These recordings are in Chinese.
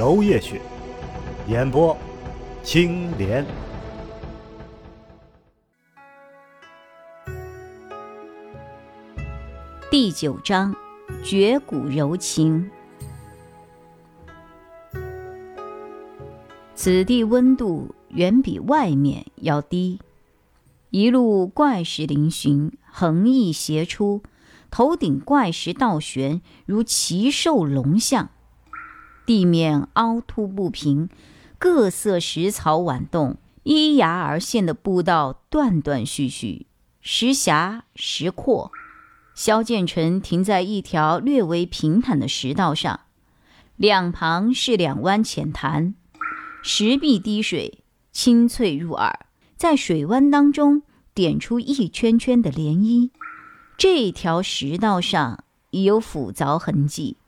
娄烨雪，演播青莲。第九章，绝骨柔情。此地温度。远比外面要低，一路怪石嶙峋，横溢斜出，头顶怪石倒悬，如奇兽龙象。地面凹凸不平，各色石草婉动，依崖而现的步道断断续续，时狭时阔。萧剑尘停在一条略微平坦的石道上，两旁是两湾浅潭，石壁滴水。清脆入耳，在水湾当中点出一圈圈的涟漪。这条石道上已有斧凿痕迹，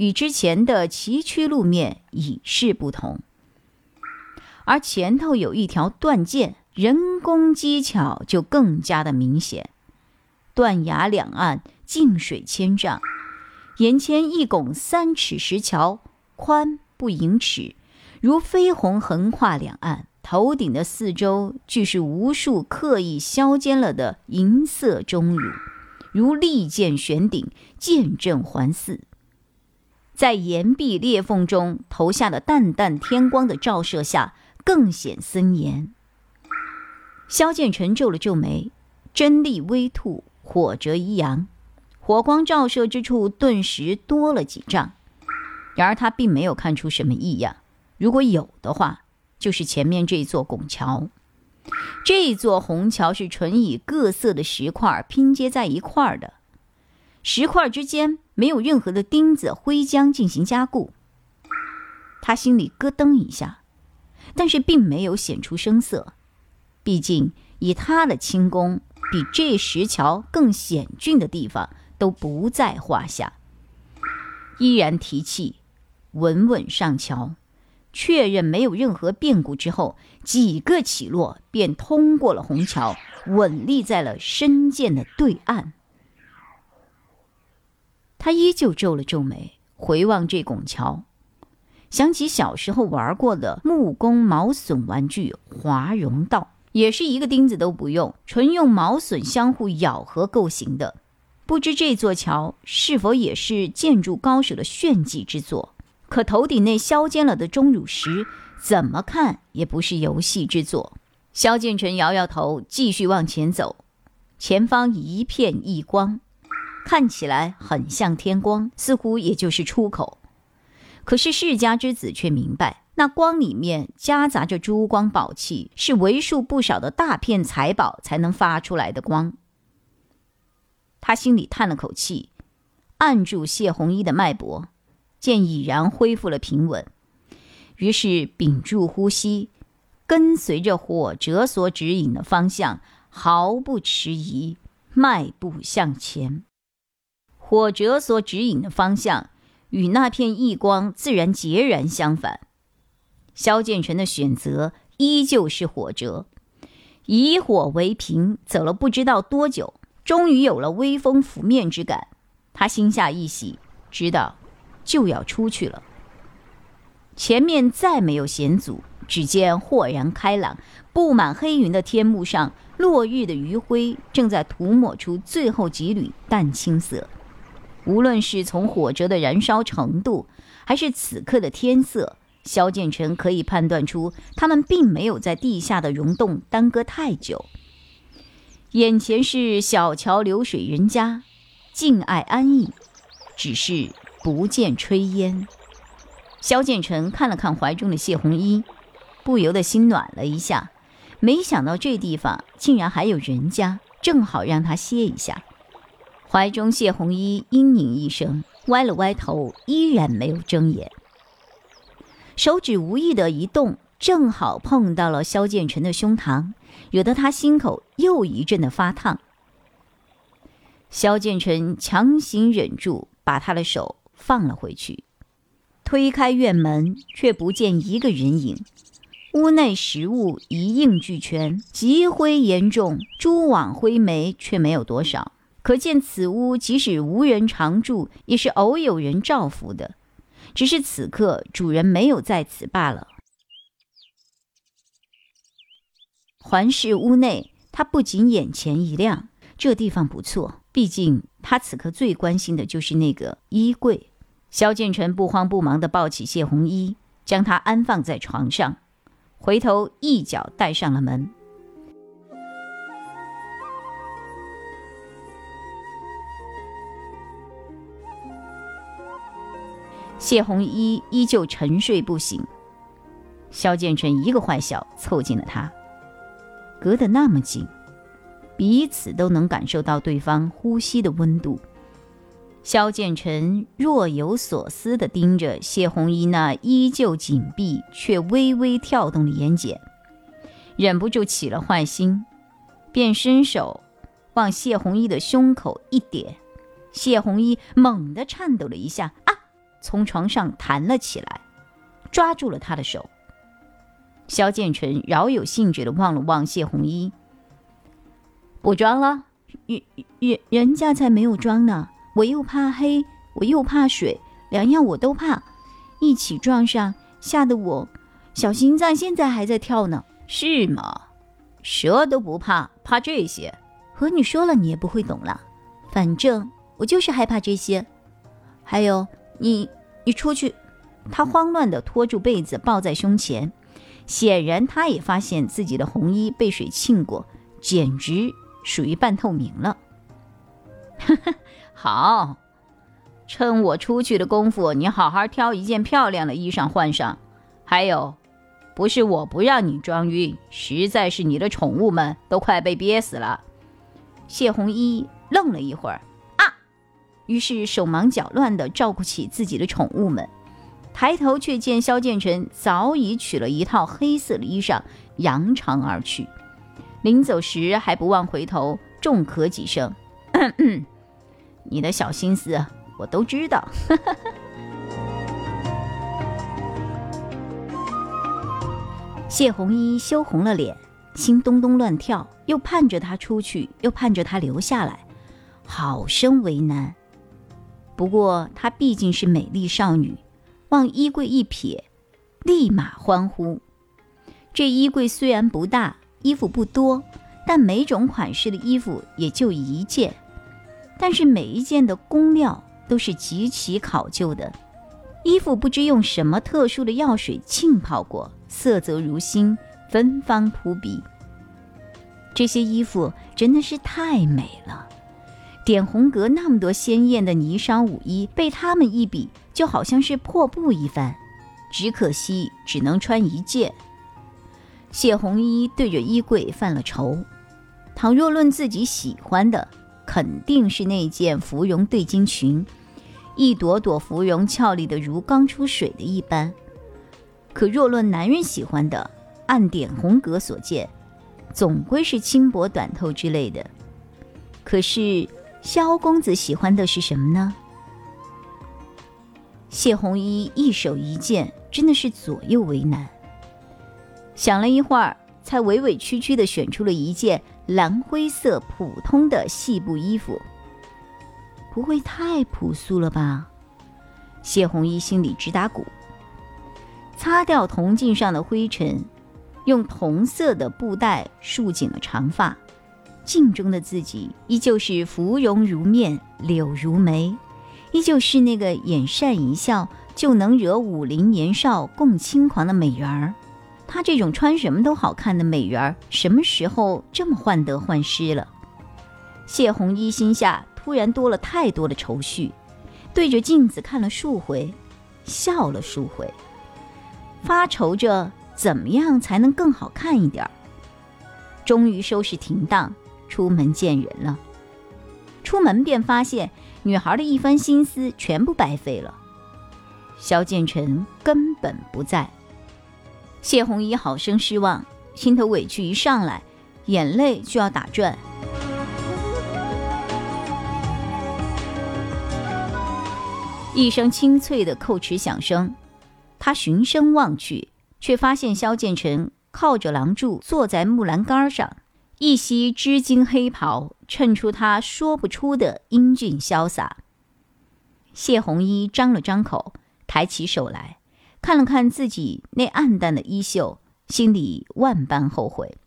与之前的崎岖路面已是不同。而前头有一条断涧，人工技巧就更加的明显。断崖两岸静水千丈，眼前一拱三尺石桥，宽不盈尺，如飞鸿横跨两岸。头顶的四周俱是无数刻意削尖了的银色钟乳，如利剑悬顶，剑阵环伺。在岩壁裂缝中投下的淡淡天光的照射下，更显森严。萧剑尘皱了皱眉，真力微吐，火折一扬，火光照射之处顿时多了几丈。然而他并没有看出什么异样，如果有的话。就是前面这座拱桥，这座虹桥是纯以各色的石块拼接在一块儿的，石块之间没有任何的钉子、灰浆进行加固。他心里咯噔一下，但是并没有显出声色，毕竟以他的轻功，比这石桥更险峻的地方都不在话下。依然提气，稳稳上桥。确认没有任何变故之后，几个起落便通过了虹桥，稳立在了深涧的对岸。他依旧皱了皱眉，回望这拱桥，想起小时候玩过的木工毛笋玩具华容道，也是一个钉子都不用，纯用毛笋相互咬合构型的。不知这座桥是否也是建筑高手的炫技之作？可头顶那削尖了的钟乳石，怎么看也不是游戏之作。萧剑尘摇摇头，继续往前走。前方一片异光，看起来很像天光，似乎也就是出口。可是世家之子却明白，那光里面夹杂着珠光宝气，是为数不少的大片财宝才能发出来的光。他心里叹了口气，按住谢红衣的脉搏。见已然恢复了平稳，于是屏住呼吸，跟随着火折所指引的方向，毫不迟疑，迈步向前。火折所指引的方向与那片异光自然截然相反。萧剑尘的选择依旧是火折，以火为凭，走了不知道多久，终于有了微风拂面之感。他心下一喜，知道。就要出去了。前面再没有险阻，只见豁然开朗、布满黑云的天幕上，落日的余晖正在涂抹出最后几缕淡青色。无论是从火折的燃烧程度，还是此刻的天色，萧剑尘可以判断出，他们并没有在地下的溶洞耽搁太久。眼前是小桥流水人家，静爱安逸，只是。不见炊烟，萧剑尘看了看怀中的谢红衣，不由得心暖了一下。没想到这地方竟然还有人家，正好让他歇一下。怀中谢红衣嘤咛一声，歪了歪头，依然没有睁眼。手指无意的一动，正好碰到了萧建成的胸膛，惹得他心口又一阵的发烫。萧建成强行忍住，把他的手放了回去，推开院门，却不见一个人影。屋内食物一应俱全，积灰严重，蛛网灰霉却没有多少。可见此屋即使无人常住，也是偶有人照拂的，只是此刻主人没有在此罢了。环视屋内，他不仅眼前一亮，这地方不错。毕竟他此刻最关心的就是那个衣柜。萧建成不慌不忙地抱起谢红衣，将她安放在床上。回头一脚带上了门。谢红衣依旧沉睡不醒，萧建成一个坏笑凑近了他，隔得那么近，彼此都能感受到对方呼吸的温度。萧建成若有所思地盯着谢红衣那依旧紧闭却微微跳动的眼睑，忍不住起了坏心，便伸手往谢红衣的胸口一点，谢红衣猛地颤抖了一下，啊，从床上弹了起来，抓住了他的手。萧剑尘饶有兴致地望了望谢红衣，不装了，人人人家才没有装呢。我又怕黑，我又怕水，两样我都怕，一起撞上，吓得我小心脏现在还在跳呢。是吗？蛇都不怕，怕这些？和你说了，你也不会懂了。反正我就是害怕这些。还有，你你出去。他慌乱地拖住被子，抱在胸前，显然他也发现自己的红衣被水浸过，简直属于半透明了。呵呵。好，趁我出去的功夫，你好好挑一件漂亮的衣裳换上。还有，不是我不让你装晕，实在是你的宠物们都快被憋死了。谢红衣愣了一会儿，啊，于是手忙脚乱地照顾起自己的宠物们，抬头却见萧建成早已取了一套黑色的衣裳，扬长而去。临走时还不忘回头重咳几声。你的小心思我都知道。谢红衣羞红了脸，心咚咚乱跳，又盼着他出去，又盼着他留下来，好生为难。不过她毕竟是美丽少女，往衣柜一瞥，立马欢呼。这衣柜虽然不大，衣服不多，但每种款式的衣服也就一件。但是每一件的工料都是极其考究的，衣服不知用什么特殊的药水浸泡过，色泽如新，芬芳扑鼻。这些衣服真的是太美了，点红阁那么多鲜艳的霓裳舞衣，被他们一比，就好像是破布一番。只可惜只能穿一件。谢红衣对着衣柜犯了愁，倘若论自己喜欢的。肯定是那件芙蓉对襟裙，一朵朵芙蓉俏丽的如刚出水的一般。可若论男人喜欢的，按点红阁所见，总归是轻薄短透之类的。可是萧公子喜欢的是什么呢？谢红衣一手一件，真的是左右为难。想了一会儿，才委委屈屈的选出了一件。蓝灰色普通的细布衣服，不会太朴素了吧？谢红衣心里直打鼓。擦掉铜镜上的灰尘，用同色的布带束紧了长发。镜中的自己依旧是芙蓉如面，柳如眉，依旧是那个眼善一笑就能惹武林年少共轻狂的美人儿。她这种穿什么都好看的美人儿，什么时候这么患得患失了？谢红衣心下突然多了太多的愁绪，对着镜子看了数回，笑了数回，发愁着怎么样才能更好看一点儿。终于收拾停当，出门见人了。出门便发现女孩的一番心思全部白费了。萧建成根本不在。谢红衣好生失望，心头委屈一上来，眼泪就要打转。一声清脆的叩齿响声，他循声望去，却发现萧建成靠着廊柱坐在木栏杆上，一袭织金黑袍衬出他说不出的英俊潇洒。谢红衣张了张口，抬起手来看了看自己那暗淡的衣袖，心里万般后悔。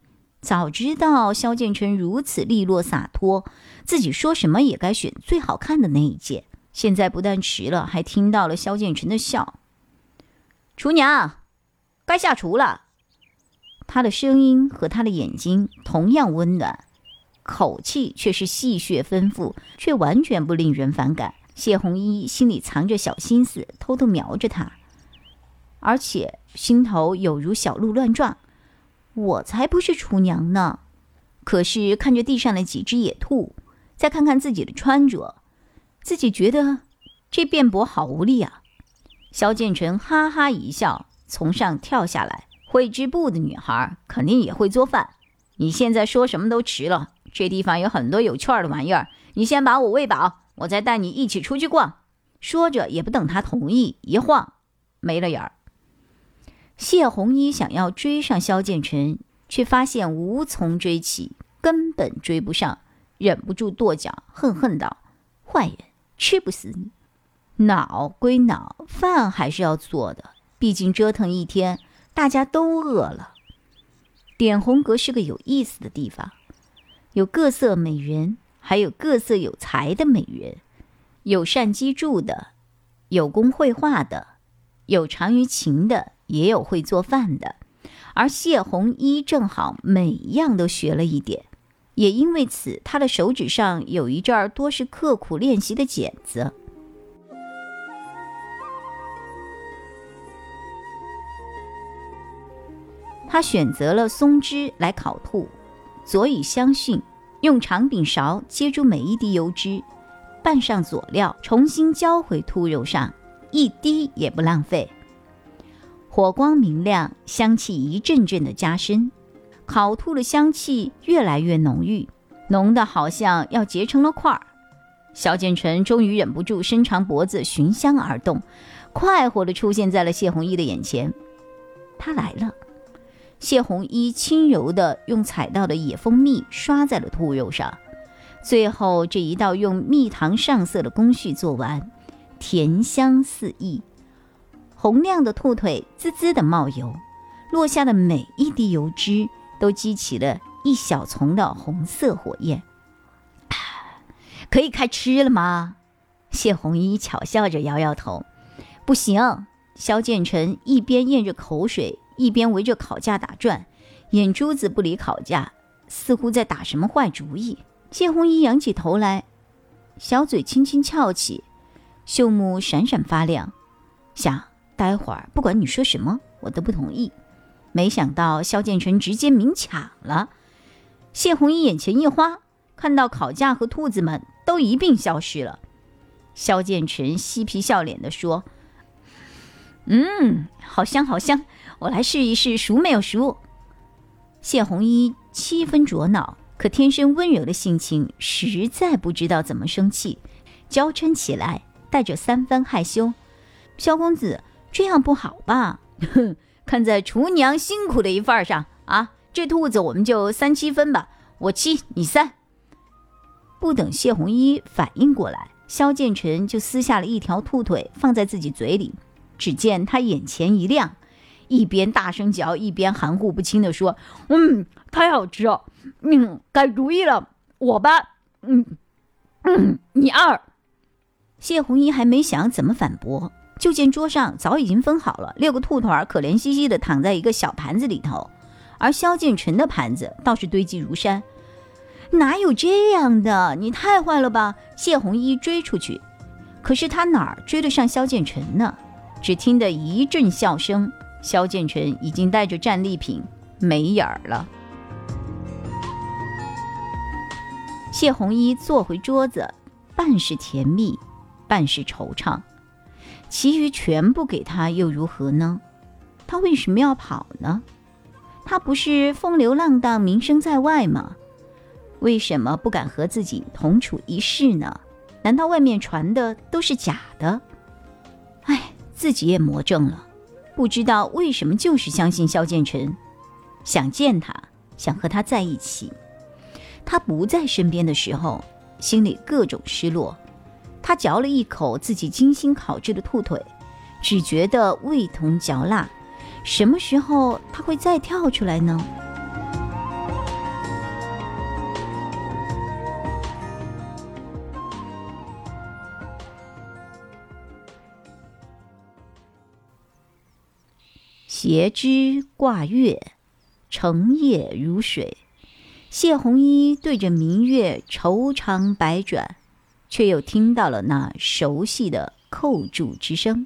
早知道萧建成如此利落洒脱，自己说什么也该选最好看的那一件。现在不但迟了，还听到了萧建成的笑。厨娘，该下厨了。他的声音和他的眼睛同样温暖，口气却是戏谑丰富，却完全不令人反感。谢红衣心里藏着小心思，偷偷瞄着他，而且心头有如小鹿乱撞。我才不是厨娘呢！可是看着地上的几只野兔，再看看自己的穿着。自己觉得这辩驳好无力啊！萧建成哈哈一笑，从上跳下来。会织布的女孩肯定也会做饭。你现在说什么都迟了。这地方有很多有趣的玩意儿，你先把我喂饱，我再带你一起出去逛。说着，也不等他同意，一晃没了影儿。谢红衣想要追上萧建成，却发现无从追起，根本追不上，忍不住跺脚，恨恨道：“坏人！”吃不死你，恼归恼，饭还是要做的。毕竟折腾一天，大家都饿了。点红阁是个有意思的地方，有各色美人，还有各色有才的美人，有善机筑的，有工绘画的，有长于琴的，也有会做饭的。而谢红衣正好每一样都学了一点。也因为此，他的手指上有一阵儿多是刻苦练习的茧子。他选择了松枝来烤兔，佐以香熏，用长柄勺接住每一滴油脂，拌上佐料，重新浇回兔肉上，一滴也不浪费。火光明亮，香气一阵阵的加深。烤兔的香气越来越浓郁，浓的好像要结成了块儿。萧建成终于忍不住伸长脖子寻香而动，快活地出现在了谢红衣的眼前。他来了。谢红衣轻柔地用采到的野蜂蜜刷在了兔肉上，最后这一道用蜜糖上色的工序做完，甜香四溢，红亮的兔腿滋滋地冒油，落下的每一滴油脂。都激起了一小丛的红色火焰，可以开吃了吗？谢红衣巧笑着摇摇头，不行。萧建成一边咽着口水，一边围着烤架打转，眼珠子不离烤架，似乎在打什么坏主意。谢红衣仰起头来，小嘴轻轻翘起，秀目闪闪发亮，想待会儿不管你说什么，我都不同意。没想到萧建成直接明抢了，谢红衣眼前一花，看到烤架和兔子们都一并消失了。萧建成嬉皮笑脸地说：“嗯，好香好香，我来试一试熟没有熟。”谢红衣七分着恼，可天生温柔的性情实在不知道怎么生气，娇嗔起来，带着三分害羞：“萧公子，这样不好吧？”哼。看在厨娘辛苦的一份上啊，这兔子我们就三七分吧，我七你三。不等谢红衣反应过来，萧建成就撕下了一条兔腿放在自己嘴里。只见他眼前一亮，一边大声嚼，一边含糊不清地说：“嗯，太好吃了，嗯，改主意了，我吧，嗯嗯，你二。”谢红衣还没想怎么反驳。就见桌上早已经分好了六个兔腿儿，可怜兮兮的躺在一个小盘子里头，而萧建成的盘子倒是堆积如山。哪有这样的？你太坏了吧！谢红衣追出去，可是他哪儿追得上萧建成呢？只听得一阵笑声，萧建成已经带着战利品没影儿了。谢红衣坐回桌子，半是甜蜜，半是惆怅。其余全部给他又如何呢？他为什么要跑呢？他不是风流浪荡、名声在外吗？为什么不敢和自己同处一室呢？难道外面传的都是假的？自己也魔怔了，不知道为什么就是相信萧建成，想见他，想和他在一起。他不在身边的时候，心里各种失落。他嚼了一口自己精心烤制的兔腿，只觉得味同嚼蜡。什么时候他会再跳出来呢？斜枝挂月，成夜如水。谢红衣对着明月愁肠百转，却又听到了那熟悉的扣柱之声。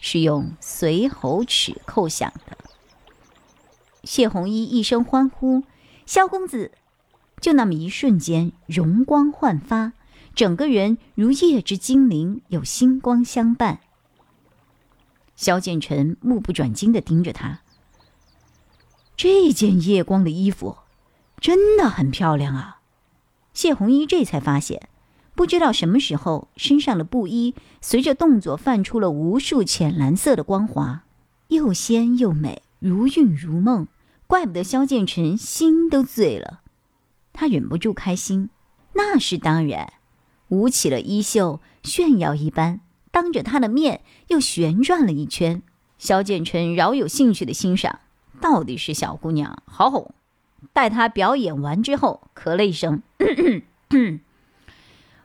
是用随喉齿扣响的。谢红衣一声欢呼：“萧公子！”就那么一瞬间，容光焕发，整个人如夜之精灵，有星光相伴。萧剑尘目不转睛的盯着他。这件夜光的衣服，真的很漂亮啊！谢红衣这才发现。不知道什么时候，身上的布衣随着动作泛出了无数浅蓝色的光华，又鲜又美，如韵如梦。怪不得萧剑尘心都醉了，他忍不住开心。那是当然，舞起了衣袖，炫耀一般，当着他的面又旋转了一圈。萧剑尘饶有兴趣的欣赏，到底是小姑娘好哄。待她表演完之后，咳了一声。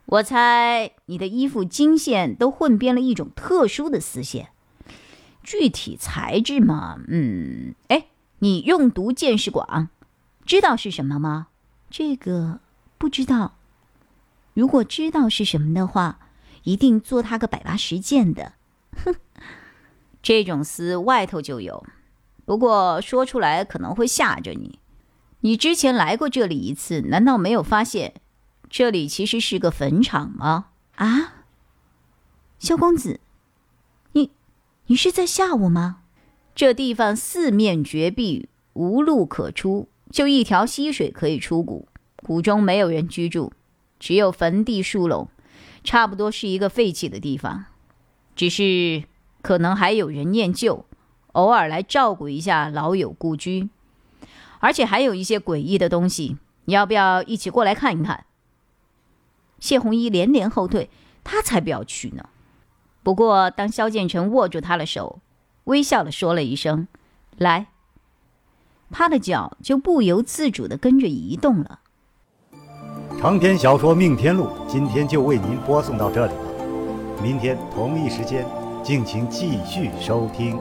我猜你的衣服金线都混编了一种特殊的丝线，具体材质嘛，嗯，哎，你用毒见识广，知道是什么吗？这个不知道。如果知道是什么的话，一定做他个百八十件的。哼，这种丝外头就有，不过说出来可能会吓着你。你之前来过这里一次，难道没有发现？这里其实是个坟场吗？啊，萧公子，你，你是在吓我吗？这地方四面绝壁，无路可出，就一条溪水可以出谷。谷中没有人居住，只有坟地树垄，差不多是一个废弃的地方。只是可能还有人念旧，偶尔来照顾一下老友故居。而且还有一些诡异的东西，你要不要一起过来看一看？谢红衣连连后退，他才不要去呢。不过，当萧建成握住他的手，微笑的说了一声“来”，他的脚就不由自主的跟着移动了。长篇小说《命天录》今天就为您播送到这里了，明天同一时间，敬请继续收听。